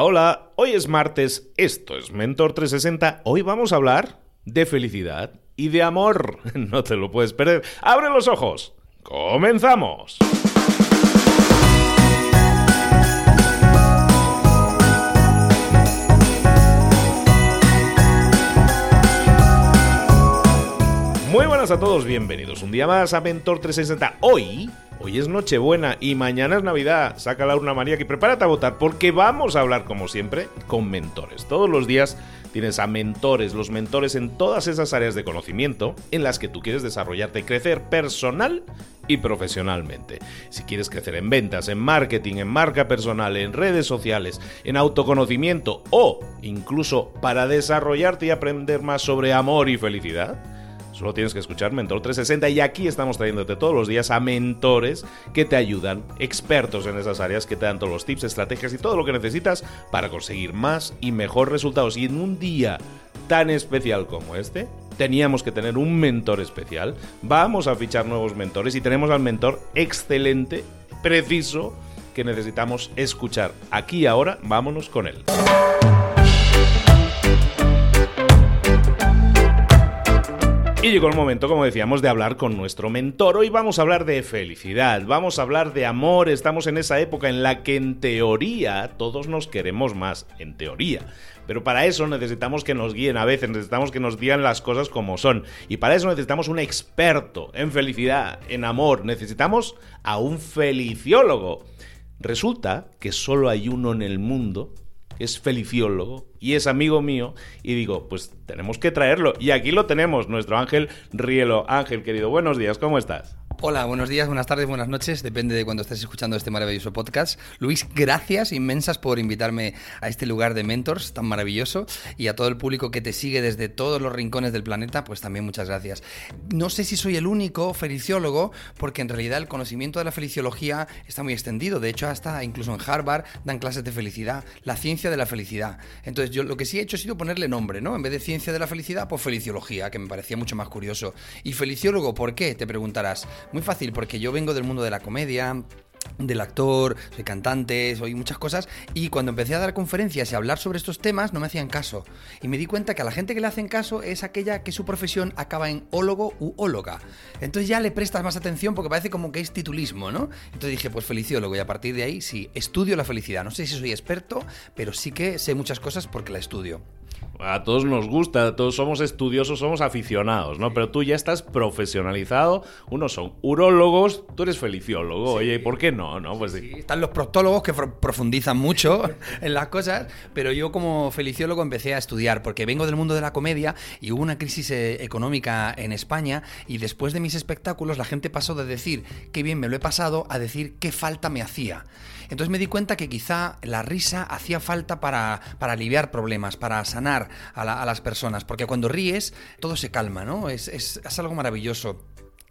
Hola, hoy es martes, esto es Mentor 360, hoy vamos a hablar de felicidad y de amor. No te lo puedes perder. ¡Abre los ojos! ¡Comenzamos! Muy buenas a todos, bienvenidos un día más a Mentor 360. Hoy, hoy es Nochebuena y mañana es Navidad. Saca la urna María y prepárate a votar porque vamos a hablar como siempre con mentores. Todos los días tienes a mentores, los mentores en todas esas áreas de conocimiento en las que tú quieres desarrollarte crecer personal y profesionalmente. Si quieres crecer en ventas, en marketing, en marca personal, en redes sociales, en autoconocimiento o incluso para desarrollarte y aprender más sobre amor y felicidad, Solo tienes que escuchar Mentor 360 y aquí estamos trayéndote todos los días a mentores que te ayudan, expertos en esas áreas que te dan todos los tips, estrategias y todo lo que necesitas para conseguir más y mejor resultados. Y en un día tan especial como este, teníamos que tener un mentor especial. Vamos a fichar nuevos mentores y tenemos al mentor excelente, preciso, que necesitamos escuchar. Aquí ahora, vámonos con él. Llegó el momento, como decíamos, de hablar con nuestro mentor. Hoy vamos a hablar de felicidad, vamos a hablar de amor. Estamos en esa época en la que en teoría todos nos queremos más, en teoría. Pero para eso necesitamos que nos guíen a veces, necesitamos que nos digan las cosas como son. Y para eso necesitamos un experto en felicidad, en amor. Necesitamos a un feliciólogo. Resulta que solo hay uno en el mundo es feliciólogo y es amigo mío y digo, pues tenemos que traerlo. Y aquí lo tenemos, nuestro Ángel Rielo. Ángel, querido, buenos días, ¿cómo estás? Hola, buenos días, buenas tardes, buenas noches, depende de cuando estés escuchando este maravilloso podcast. Luis, gracias inmensas por invitarme a este lugar de mentors tan maravilloso y a todo el público que te sigue desde todos los rincones del planeta, pues también muchas gracias. No sé si soy el único feliciólogo, porque en realidad el conocimiento de la feliciología está muy extendido. De hecho, hasta incluso en Harvard dan clases de felicidad, la ciencia de la felicidad. Entonces, yo lo que sí he hecho ha sido ponerle nombre, ¿no? En vez de ciencia de la felicidad, pues feliciología, que me parecía mucho más curioso. ¿Y feliciólogo por qué? Te preguntarás. Muy fácil, porque yo vengo del mundo de la comedia, del actor, soy cantante, soy muchas cosas y cuando empecé a dar conferencias y a hablar sobre estos temas no me hacían caso y me di cuenta que a la gente que le hacen caso es aquella que su profesión acaba en ólogo u óloga. Entonces ya le prestas más atención porque parece como que es titulismo, ¿no? Entonces dije, pues feliciólogo y a partir de ahí sí, estudio la felicidad. No sé si soy experto, pero sí que sé muchas cosas porque la estudio. A todos nos gusta, todos somos estudiosos, somos aficionados, ¿no? Pero tú ya estás profesionalizado. Unos son urólogos, tú eres feliciólogo. Oye, ¿por qué no? no? Pues sí. Están los proctólogos que profundizan mucho en las cosas, pero yo como feliciólogo empecé a estudiar porque vengo del mundo de la comedia y hubo una crisis eh, económica en España y después de mis espectáculos la gente pasó de decir qué bien me lo he pasado a decir qué falta me hacía. Entonces me di cuenta que quizá la risa hacía falta para, para aliviar problemas, para sanar a, las personas, porque cuando ríes todo se calma, ¿no? Es, es, es algo maravilloso.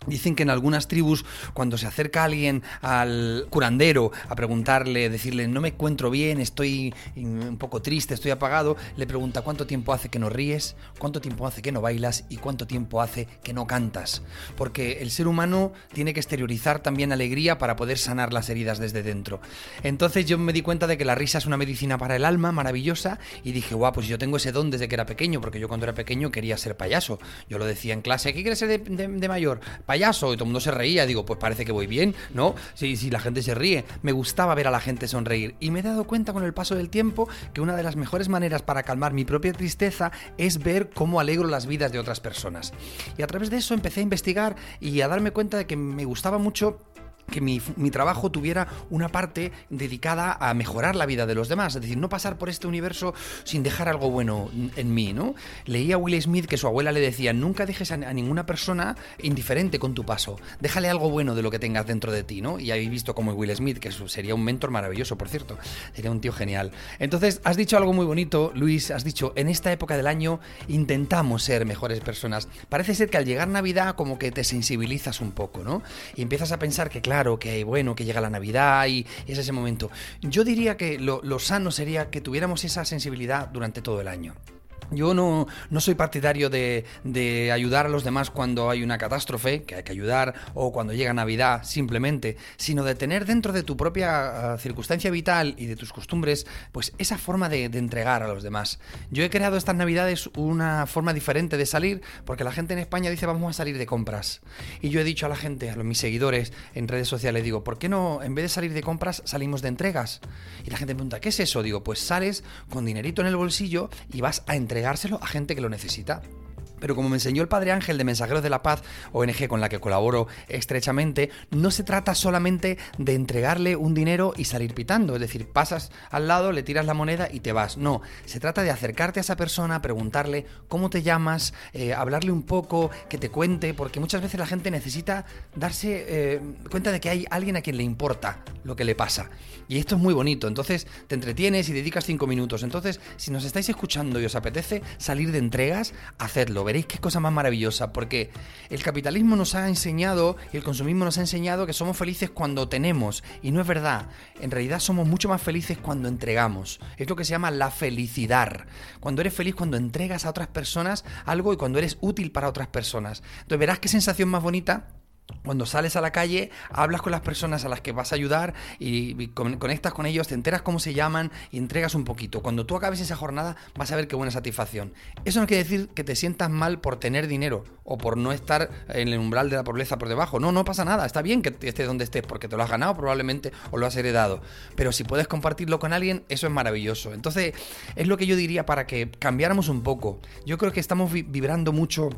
Dicen que en algunas tribus, cuando se acerca alguien al curandero a preguntarle, decirle, no me encuentro bien, estoy un poco triste, estoy apagado, le pregunta cuánto tiempo hace que no ríes, cuánto tiempo hace que no bailas y cuánto tiempo hace que no cantas. Porque el ser humano tiene que exteriorizar también alegría para poder sanar las heridas desde dentro. Entonces yo me di cuenta de que la risa es una medicina para el alma maravillosa y dije, guau, pues yo tengo ese don desde que era pequeño, porque yo cuando era pequeño quería ser payaso. Yo lo decía en clase, ¿qué quieres ser de, de mayor? Payaso y todo el mundo se reía. Digo, pues parece que voy bien, ¿no? Si, si la gente se ríe. Me gustaba ver a la gente sonreír. Y me he dado cuenta con el paso del tiempo que una de las mejores maneras para calmar mi propia tristeza es ver cómo alegro las vidas de otras personas. Y a través de eso empecé a investigar y a darme cuenta de que me gustaba mucho que mi, trabajo tuviera una parte dedicada a mejorar la vida de los demás, es decir, no pasar por este universo sin dejar algo bueno en mí, ¿no? Leía a Will Smith que su abuela le decía, nunca dejes a, ninguna persona indiferente con tu paso, déjale algo bueno de lo que tengas dentro de ti, ¿no? Y habéis visto como Will Smith, que sería un mentor maravilloso, por cierto, sería un tío genial. Entonces, has dicho algo muy bonito, Luis, has dicho, en esta época del año intentamos ser mejores personas. Parece ser que al llegar Navidad como que te sensibilizas un poco, ¿no? Y empiezas a pensar que, claro, claro, que bueno, que llega la Navidad y es ese momento. Yo diría que lo, sano sería que tuviéramos esa sensibilidad durante todo el año. Yo no, no soy partidario de, de, ayudar a los demás cuando hay una catástrofe, que hay que ayudar, o cuando llega Navidad, simplemente, sino de tener dentro de tu propia uh, circunstancia vital y de tus costumbres, pues esa forma de, de, entregar a los demás. Yo he creado estas Navidades una forma diferente de salir, porque la gente en España dice vamos a salir de compras. Y yo he dicho a la gente, a los, mis seguidores en redes sociales, digo, ¿por qué no, en vez de salir de compras, salimos de entregas? Y la gente me pregunta, ¿qué es eso? Digo, pues sales con dinerito en el bolsillo y vas a entregar entregárselo a gente que lo necesita. Pero como me enseñó el Padre Ángel de Mensajeros de la Paz, ONG con la que colaboro estrechamente, no se trata solamente de entregarle un dinero y salir pitando, es decir, pasas al lado, le tiras la moneda y te vas. No, se trata de acercarte a esa persona, preguntarle cómo te llamas, eh, hablarle un poco, que te cuente, porque muchas veces la gente necesita darse eh, cuenta de que hay alguien a quien le importa lo que le pasa. Y esto es muy bonito, entonces te entretienes y dedicas cinco minutos. Entonces, si nos estáis escuchando y os apetece salir de entregas, hacedlo veréis qué cosa más maravillosa, porque el capitalismo nos ha enseñado y el consumismo nos ha enseñado que somos felices cuando tenemos, y no es verdad. En realidad somos mucho más felices cuando entregamos. Es lo que se llama la felicidad. Cuando eres feliz cuando entregas a otras personas algo y cuando eres útil para otras personas. Entonces verás qué sensación más bonita cuando sales a la calle, hablas con las personas a las que vas a ayudar y, conectas con ellos, te enteras cómo se llaman y entregas un poquito. Cuando tú acabes esa jornada, vas a ver qué buena satisfacción. Eso no quiere decir que te sientas mal por tener dinero o por no estar en el umbral de la pobreza por debajo. No, no pasa nada. Está bien que estés donde estés porque te lo has ganado probablemente o lo has heredado. Pero si puedes compartirlo con alguien, eso es maravilloso. Entonces, es lo que yo diría para que cambiáramos un poco. Yo creo que estamos vibrando mucho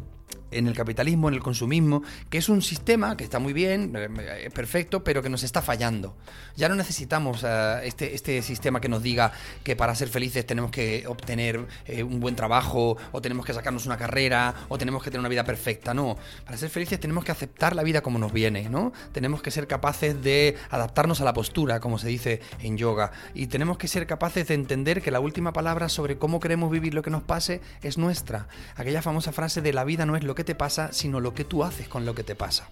en el capitalismo, en el consumismo, que es un sistema que está muy bien, es eh, eh, perfecto, pero que nos está fallando. Ya no necesitamos uh, este, este sistema que nos diga que para ser felices tenemos que obtener eh, un buen trabajo, o tenemos que sacarnos una carrera, o tenemos que tener una vida perfecta. No, para ser felices tenemos que aceptar la vida como nos viene, ¿no? Tenemos que ser capaces de adaptarnos a la postura, como se dice en yoga, y tenemos que ser capaces de entender que la última palabra sobre cómo queremos vivir lo que nos pase es nuestra. Aquella famosa frase de la vida no es lo que te pasa, sino lo que tú haces con lo que te pasa.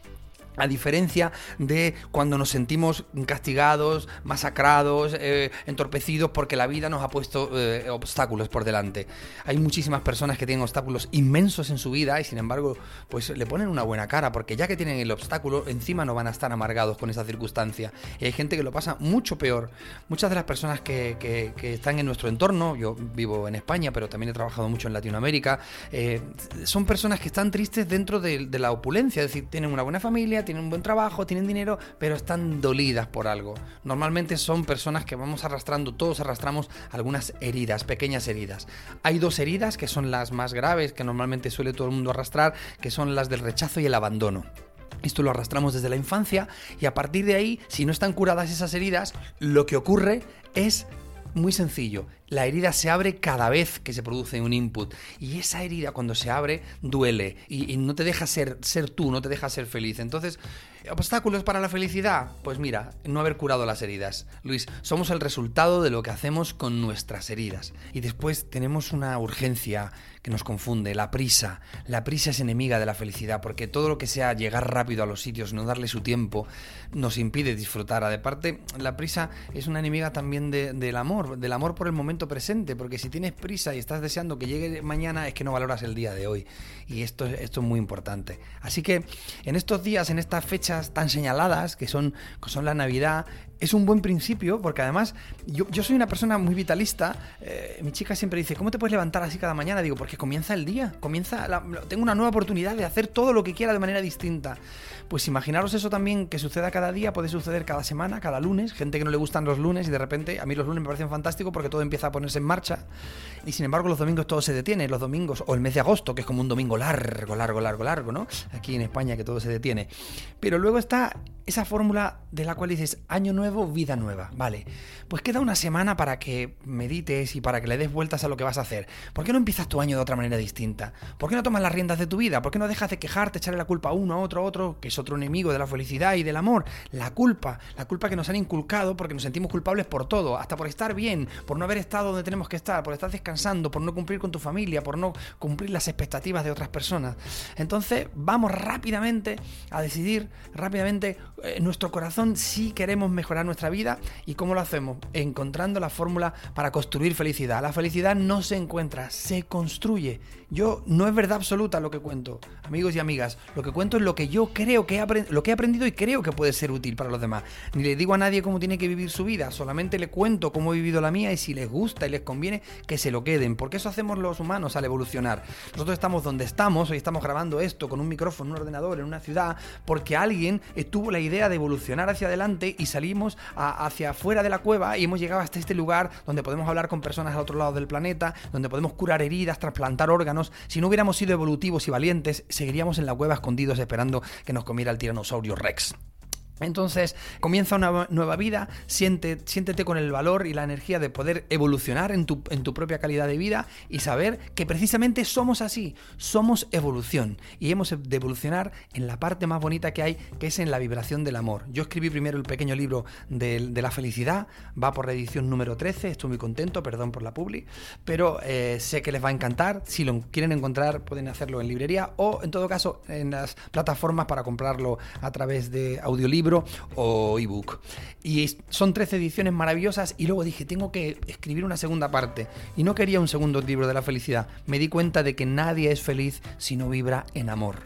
A diferencia de cuando nos sentimos castigados, masacrados, eh, entorpecidos porque la vida nos ha puesto eh, obstáculos por delante. Hay muchísimas personas que tienen obstáculos inmensos en su vida y sin embargo pues le ponen una buena cara porque ya que tienen el obstáculo encima no van a estar amargados con esa circunstancia. Y hay gente que lo pasa mucho peor. Muchas de las personas que, que, están en nuestro entorno, yo vivo en España pero también he trabajado mucho en Latinoamérica, eh, son personas que están tristes dentro de, de la opulencia, es decir, tienen una buena familia, tienen un buen trabajo, tienen dinero, pero están dolidas por algo. Normalmente son personas que vamos arrastrando, todos arrastramos algunas heridas, pequeñas heridas. Hay dos heridas que son las más graves, que normalmente suele todo el mundo arrastrar, que son las del rechazo y el abandono. Esto lo arrastramos desde la infancia y a partir de ahí, si no están curadas esas heridas, lo que ocurre es muy sencillo. La herida se abre cada vez que se produce un input. Y esa herida cuando se abre duele. Y, no te deja ser, ser tú, no te deja ser feliz. Entonces, ¿obstáculos para la felicidad? Pues mira, no haber curado las heridas. Luis, somos el resultado de lo que hacemos con nuestras heridas. Y después tenemos una urgencia que nos confunde, la prisa. La prisa es enemiga de la felicidad, porque todo lo que sea llegar rápido a los sitios, no darle su tiempo, nos impide disfrutar. Aparte, la prisa es una enemiga también del amor, del amor por el momento presente, porque si tienes prisa y estás deseando que llegue mañana, es que no valoras el día de hoy. Y esto, esto es muy importante. Así que en estos días, en estas fechas tan señaladas, que son, que son la Navidad, es un buen principio, porque además yo, soy una persona muy vitalista. Eh, mi chica siempre dice, ¿cómo te puedes levantar así cada mañana? Digo, porque comienza el día, comienza tengo una nueva oportunidad de hacer todo lo que quiera de manera distinta. Pues imaginaros eso también que suceda cada día, puede suceder cada semana, cada lunes. Gente que no le gustan los lunes y de repente a mí los lunes me parecen fantásticos porque todo empieza a ponerse en marcha. Y sin embargo los domingos todo se detiene, los domingos o el mes de agosto, que es como un domingo largo, largo, largo, largo, ¿no? Aquí en España que todo se detiene. Pero luego está esa fórmula de la cual dices año nuevo, vida nueva. Vale, pues queda una semana para que medites y para que le des vueltas a lo que vas a hacer. ¿Por qué no empiezas tu año de otra manera distinta? ¿Por qué no tomas las riendas de tu vida? ¿Por qué no dejas de quejarte, echarle la culpa a uno, a otro, a otro, que es otro enemigo de la felicidad y del amor? La culpa, la culpa que nos han inculcado porque nos sentimos culpables por todo, hasta por estar bien, por no haber estado donde tenemos que estar, por estar descansando, por no cumplir con tu familia, por no cumplir las expectativas de otras personas. Entonces, vamos rápidamente a decidir, rápidamente, en nuestro corazón si queremos mejorar nuestra vida. ¿Y cómo lo hacemos? Encontrando la fórmula para construir felicidad. La felicidad no se encuentra, se construye. Yo no es verdad absoluta lo que cuento, amigos y amigas. Lo que cuento es lo que yo creo que lo que he aprendido y creo que puede ser útil para los demás. Ni le digo a nadie cómo tiene que vivir su vida, solamente le cuento cómo he vivido la mía y si les gusta y les conviene, que se lo queden. Porque eso hacemos los humanos al evolucionar. Nosotros estamos donde estamos, hoy estamos grabando esto con un micrófono, un ordenador, en una ciudad, porque alguien tuvo la idea de evolucionar hacia adelante y salimos hacia afuera de la cueva y hemos llegado hasta este lugar donde podemos hablar con personas al otro lado del planeta, donde podemos curar heridas, trasplantar órganos. Si no hubiéramos sido evolutivos y valientes, seguiríamos en la cueva escondidos esperando que nos comiera el tiranosaurio Rex. Entonces comienza una nueva vida, siéntete con el valor y la energía de poder evolucionar en tu, en tu, propia calidad de vida y saber que precisamente somos así, somos evolución y hemos de evolucionar en la parte más bonita que hay, que es en la vibración del amor. Yo escribí primero el pequeño libro de, la felicidad, va por la edición número 13, estoy muy contento, perdón por la publi, pero eh, sé que les va a encantar, si lo quieren encontrar pueden hacerlo en librería o en todo caso en las plataformas para comprarlo a través de audiolibro o ebook. Y son 13 ediciones maravillosas y luego dije, tengo que escribir una segunda parte. Y no quería un segundo libro de la felicidad. Me di cuenta de que nadie es feliz si no vibra en amor.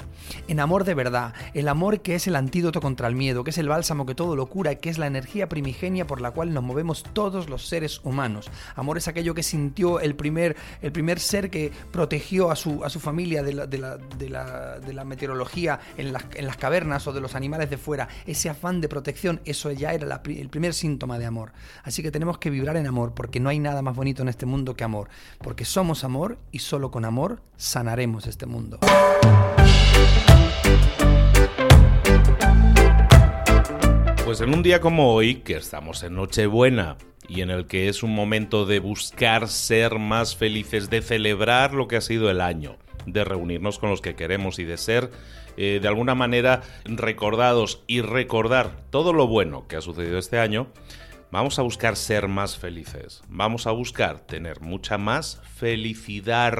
En amor de verdad. El amor que es el antídoto contra el miedo, que es el bálsamo que todo lo cura, que es la energía primigenia por la cual nos movemos todos los seres humanos. Amor es aquello que sintió el primer, el primer ser que protegió a su, a su familia de la, de la, de la, de la meteorología en las, en las cavernas o de los animales de fuera. Ese afán de protección, eso ya era el primer síntoma de amor. Así que tenemos que vibrar en amor, porque no hay nada más bonito en este mundo que amor, porque somos amor y solo con amor sanaremos este mundo. Pues en un día como hoy, que estamos en Nochebuena y en el que es un momento de buscar ser más felices, de celebrar lo que ha sido el año, de reunirnos con los que queremos y de ser eh, de alguna manera recordados y recordar todo lo bueno que ha sucedido este año, vamos a buscar ser más felices. Vamos a buscar tener mucha más felicidad.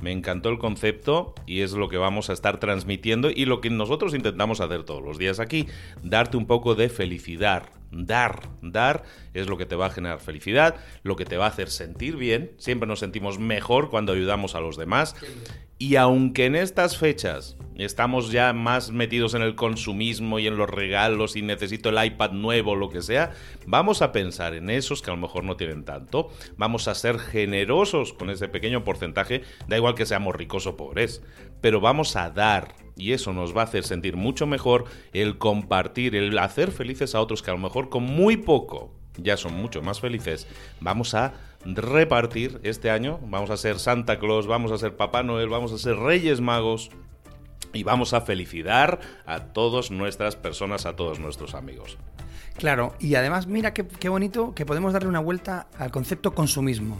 Me encantó el concepto y es lo que vamos a estar transmitiendo y lo que nosotros intentamos hacer todos los días aquí, darte un poco de felicidad. Dar, dar es lo que te va a generar felicidad, lo que te va a hacer sentir bien. Siempre nos sentimos mejor cuando ayudamos a los demás. Y aunque en estas fechas estamos ya más metidos en el consumismo y en los regalos y necesito el iPad nuevo lo que sea, vamos a pensar en esos que a lo mejor no tienen tanto, vamos a ser generosos con ese pequeño porcentaje, da igual que seamos ricos o pobres, pero vamos a dar y eso nos va a hacer sentir mucho mejor el compartir, el hacer felices a otros que a lo mejor con muy poco ya son mucho más felices, vamos a repartir este año, vamos a ser Santa Claus, vamos a ser Papá Noel, vamos a ser Reyes Magos, y vamos a felicitar a todas nuestras personas, a todos nuestros amigos. Claro, y además mira qué, bonito que podemos darle una vuelta al concepto consumismo.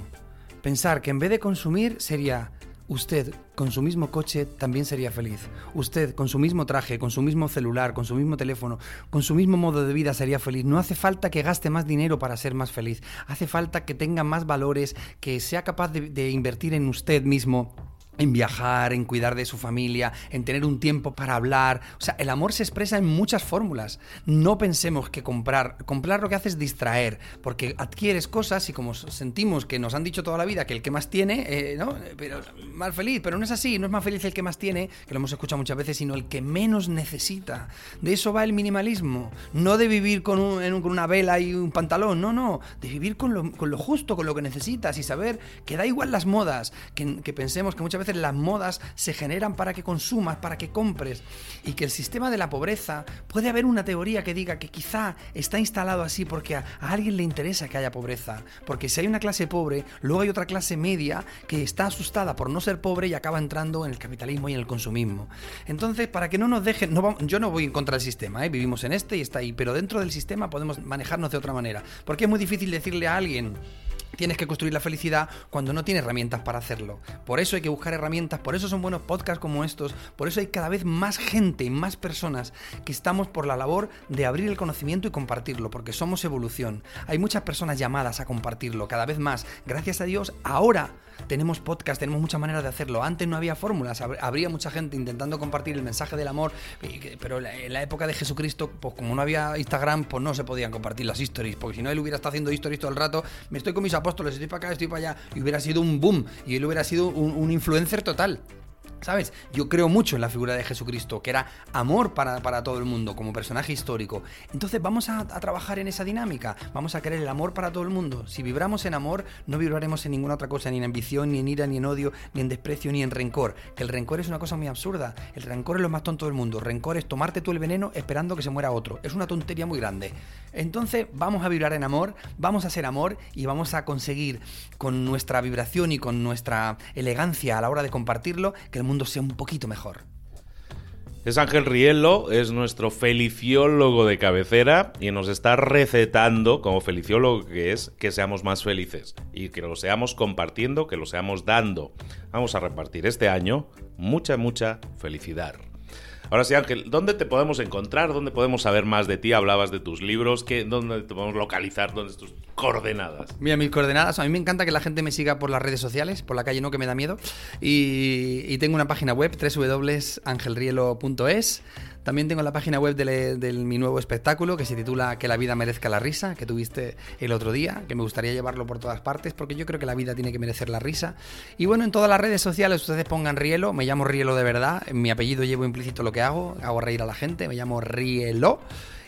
Pensar que en vez de consumir sería Usted, con su mismo coche, también sería feliz. Usted, con su mismo traje, con su mismo celular, con su mismo teléfono, con su mismo modo de vida, sería feliz. No hace falta que gaste más dinero para ser más feliz. Hace falta que tenga más valores, que sea capaz de, invertir en usted mismo en viajar, en cuidar de su familia, en tener un tiempo para hablar. O sea, el amor se expresa en muchas fórmulas. No pensemos que comprar, comprar lo que hace es distraer, porque adquieres cosas y como sentimos que nos han dicho toda la vida que el que más tiene, eh, ¿no? Pero más feliz, pero no es así, no es más feliz el que más tiene, que lo hemos escuchado muchas veces, sino el que menos necesita. De eso va el minimalismo, no de vivir con, una vela y un pantalón, no, no, de vivir con lo, justo, con lo que necesitas y saber que da igual las modas, que, que pensemos que muchas veces las modas se generan para que consumas, para que compres, y que el sistema de la pobreza, puede haber una teoría que diga que quizá está instalado así porque a, alguien le interesa que haya pobreza, porque si hay una clase pobre, luego hay otra clase media que está asustada por no ser pobre y acaba entrando en el capitalismo y en el consumismo. Entonces, para que no nos dejen, yo no voy en contra del sistema, ¿eh? vivimos en este y está ahí, pero dentro del sistema podemos manejarnos de otra manera, porque es muy difícil decirle a alguien, Tienes que construir la felicidad cuando no tienes herramientas para hacerlo. Por eso hay que buscar herramientas, por eso son buenos podcasts como estos, por eso hay cada vez más gente y más personas que estamos por la labor de abrir el conocimiento y compartirlo, porque somos evolución. Hay muchas personas llamadas a compartirlo, cada vez más. Gracias a Dios, ahora tenemos podcast, tenemos muchas maneras de hacerlo. Antes no había fórmulas, habría mucha gente intentando compartir el mensaje del amor, pero en la época de Jesucristo, pues como no había Instagram, pues no se podían compartir las stories, porque si no él hubiera estado haciendo stories todo el rato, me estoy con mis apóstoles, estoy para acá, estoy para allá, y hubiera sido un boom, y él hubiera sido un influencer total. ¿Sabes? Yo creo mucho en la figura de Jesucristo, que era amor para, todo el mundo, como personaje histórico. Entonces vamos a, trabajar en esa dinámica, vamos a querer el amor para todo el mundo. Si vibramos en amor, no vibraremos en ninguna otra cosa, ni en ambición, ni en ira, ni en odio, ni en desprecio, ni en rencor. Que el rencor es una cosa muy absurda. El rencor es lo más tonto del mundo. rencor es tomarte tú el veneno esperando que se muera otro. Es una tontería muy grande. Entonces vamos a vibrar en amor, vamos a ser amor y vamos a conseguir con nuestra vibración y con nuestra elegancia a la hora de compartirlo que el mundo sea un poquito mejor. Es Ángel Rielo, es nuestro feliciólogo de cabecera y nos está recetando, como feliciólogo que es, que seamos más felices y que lo seamos compartiendo, que lo seamos dando. Vamos a repartir este año mucha, mucha felicidad. Ahora sí, Ángel, ¿dónde te podemos encontrar? ¿Dónde podemos saber más de ti? Hablabas de tus libros, ¿qué, ¿dónde te podemos localizar? ¿Dónde tus coordenadas? Mira, mis coordenadas, a mí me encanta que la gente me siga por las redes sociales, por la calle no que me da miedo, y, y tengo una página web, www.angelrielo.es. También tengo la página web de, mi nuevo espectáculo que se titula Que la vida merezca la risa, que tuviste el otro día, que me gustaría llevarlo por todas partes, porque yo creo que la vida tiene que merecer la risa. Y bueno, en todas las redes sociales ustedes pongan Rielo, me llamo Rielo de verdad, en mi apellido llevo implícito lo que hago, hago reír a la gente, me llamo Rielo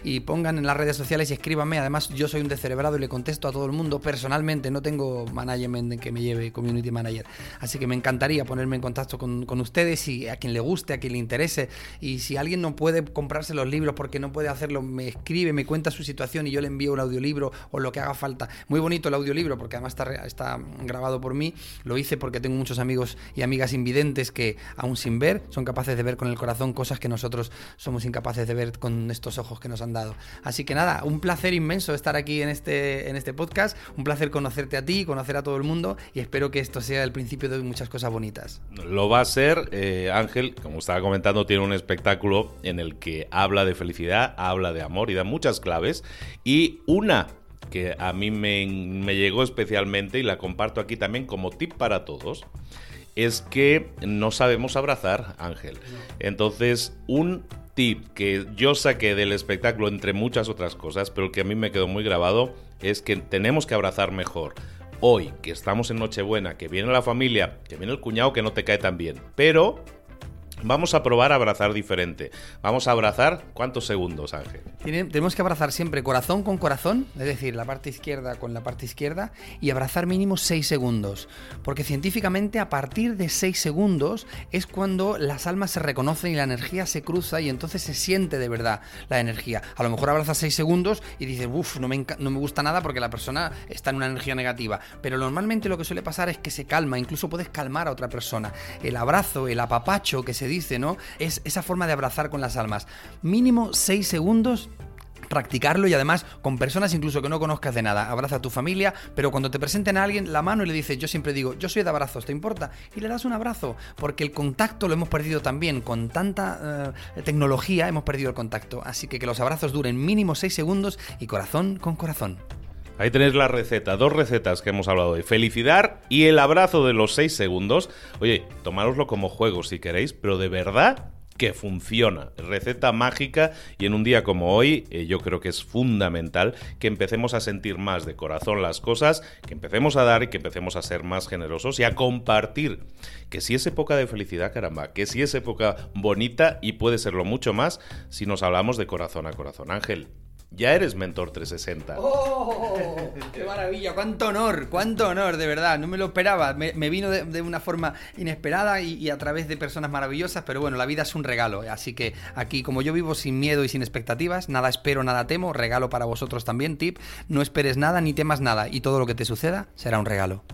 y pongan en las redes sociales y escríbanme. Además, yo soy un descerebrado y le contesto a todo el mundo personalmente. No tengo management que me lleve community manager. Así que me encantaría ponerme en contacto con, ustedes y a quien le guste, a quien le interese. Y si alguien no puede comprarse los libros porque no puede hacerlo, me escribe, me cuenta su situación y yo le envío un audiolibro o lo que haga falta. Muy bonito el audiolibro porque además está, está grabado por mí. Lo hice porque tengo muchos amigos y amigas invidentes que, aún sin ver, son capaces de ver con el corazón cosas que nosotros somos incapaces de ver con estos ojos que nos han dado. Así que nada, un placer inmenso estar aquí en este, en este podcast, un placer conocerte a ti, conocer a todo el mundo y espero que esto sea el principio de muchas cosas bonitas. Lo va a ser, eh, Ángel, como estaba comentando, tiene un espectáculo en el que habla de felicidad, habla de amor y da muchas claves y una que a mí me, me llegó especialmente y la comparto aquí también como tip para todos es que no sabemos abrazar, Ángel. Entonces, un tip que yo saqué del espectáculo, entre muchas otras cosas, pero que a mí me quedó muy grabado, es que tenemos que abrazar mejor. Hoy, que estamos en Nochebuena, que viene la familia, que viene el cuñado que no te cae tan bien, pero Vamos a probar a abrazar diferente. Vamos a abrazar cuántos segundos, Ángel. Tenemos que abrazar siempre corazón con corazón, es decir, la parte izquierda con la parte izquierda, y abrazar mínimo 6 segundos. Porque científicamente a partir de 6 segundos es cuando las almas se reconocen y la energía se cruza y entonces se siente de verdad la energía. A lo mejor abrazas 6 segundos y dices, uff, no no me gusta nada porque la persona está en una energía negativa. Pero normalmente lo que suele pasar es que se calma, incluso puedes calmar a otra persona. El abrazo, el apapacho que se dice, ¿no? Es esa forma de abrazar con las almas. Mínimo 6 segundos practicarlo y además con personas incluso que no conozcas de nada. Abraza a tu familia, pero cuando te presenten a alguien la mano y le dices, yo siempre digo, yo soy de abrazos, ¿te importa? Y le das un abrazo, porque el contacto lo hemos perdido también. Con tanta eh, tecnología hemos perdido el contacto. Así que que los abrazos duren mínimo 6 segundos y corazón con corazón. Ahí tenéis la receta, dos recetas que hemos hablado hoy. Felicidad y el abrazo de los 6 segundos. Oye, tomároslo como juego si queréis, pero de verdad que funciona. Receta mágica y en un día como hoy eh, yo creo que es fundamental que empecemos a sentir más de corazón las cosas, que empecemos a dar y que empecemos a ser más generosos y a compartir. Que si es época de felicidad, caramba, que si es época bonita y puede serlo mucho más si nos hablamos de corazón a corazón. Ángel, ya eres Mentor 360. ¡Oh! ¡Qué maravilla! ¡Cuánto honor! ¡Cuánto honor! De verdad, no me lo esperaba. Me, vino de, una forma inesperada y, a través de personas maravillosas, pero bueno, la vida es un regalo. Así que aquí, como yo vivo sin miedo y sin expectativas, nada espero, nada temo, regalo para vosotros también, tip. No esperes nada ni temas nada y todo lo que te suceda será un regalo.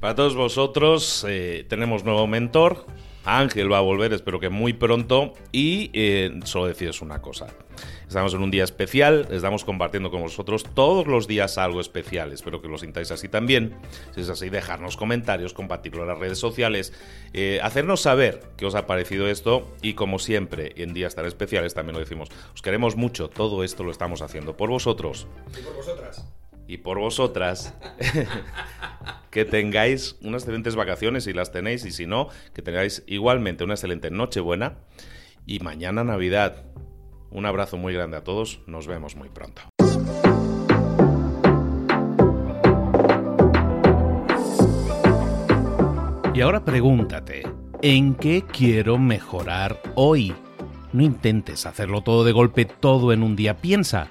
Para todos vosotros, eh, tenemos nuevo mentor, Ángel va a volver, espero que muy pronto. Y eh, solo deciros una cosa. Estamos en un día especial, estamos compartiendo con vosotros todos los días algo especial. Espero que lo sintáis así también. Si es así, dejarnos comentarios, compartirlo en las redes sociales, eh, hacernos saber qué os ha parecido esto. Y como siempre, en días tan especiales también lo decimos, os queremos mucho. Todo esto lo estamos haciendo por vosotros. Y por vosotras. Y por vosotras. que tengáis unas excelentes vacaciones si las tenéis y si no, que tengáis igualmente una excelente Nochebuena y mañana Navidad. Un abrazo muy grande a todos, nos vemos muy pronto. Y ahora pregúntate, ¿en qué quiero mejorar hoy? No intentes hacerlo todo de golpe, todo en un día. Piensa,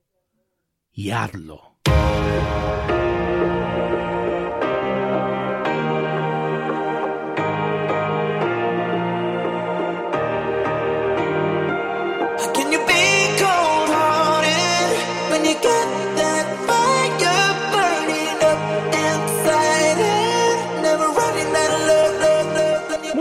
y. Can you be cold-hearted when you get